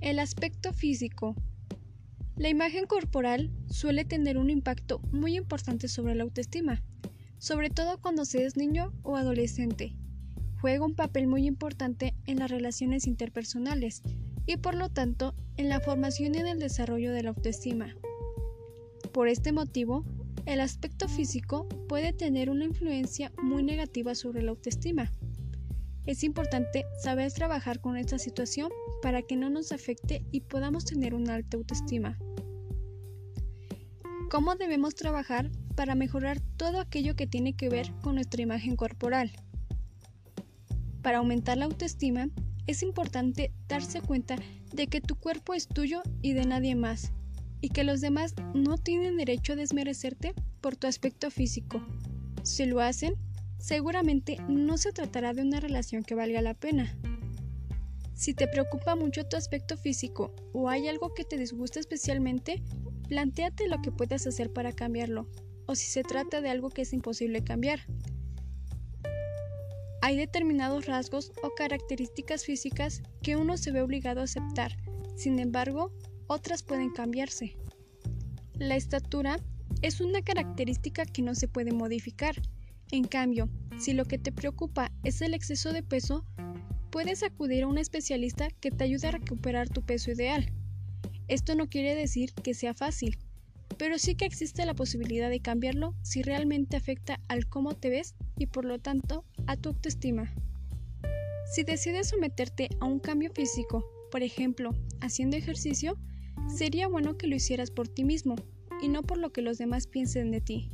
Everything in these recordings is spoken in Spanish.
El aspecto físico. La imagen corporal suele tener un impacto muy importante sobre la autoestima, sobre todo cuando se es niño o adolescente. Juega un papel muy importante en las relaciones interpersonales y por lo tanto en la formación y en el desarrollo de la autoestima. Por este motivo, el aspecto físico puede tener una influencia muy negativa sobre la autoestima. Es importante saber trabajar con esta situación para que no nos afecte y podamos tener una alta autoestima. ¿Cómo debemos trabajar para mejorar todo aquello que tiene que ver con nuestra imagen corporal? Para aumentar la autoestima, es importante darse cuenta de que tu cuerpo es tuyo y de nadie más, y que los demás no tienen derecho a desmerecerte por tu aspecto físico. Si lo hacen, seguramente no se tratará de una relación que valga la pena. Si te preocupa mucho tu aspecto físico o hay algo que te disgusta especialmente, planteate lo que puedes hacer para cambiarlo, o si se trata de algo que es imposible cambiar. Hay determinados rasgos o características físicas que uno se ve obligado a aceptar, sin embargo, otras pueden cambiarse. La estatura es una característica que no se puede modificar, en cambio, si lo que te preocupa es el exceso de peso, puedes acudir a un especialista que te ayude a recuperar tu peso ideal. Esto no quiere decir que sea fácil, pero sí que existe la posibilidad de cambiarlo si realmente afecta al cómo te ves y por lo tanto a tu autoestima. Si decides someterte a un cambio físico, por ejemplo, haciendo ejercicio, sería bueno que lo hicieras por ti mismo y no por lo que los demás piensen de ti.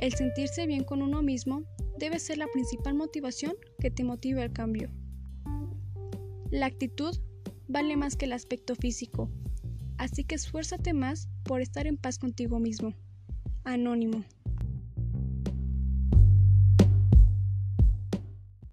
El sentirse bien con uno mismo debe ser la principal motivación que te motive al cambio. La actitud vale más que el aspecto físico, así que esfuérzate más por estar en paz contigo mismo. Anónimo.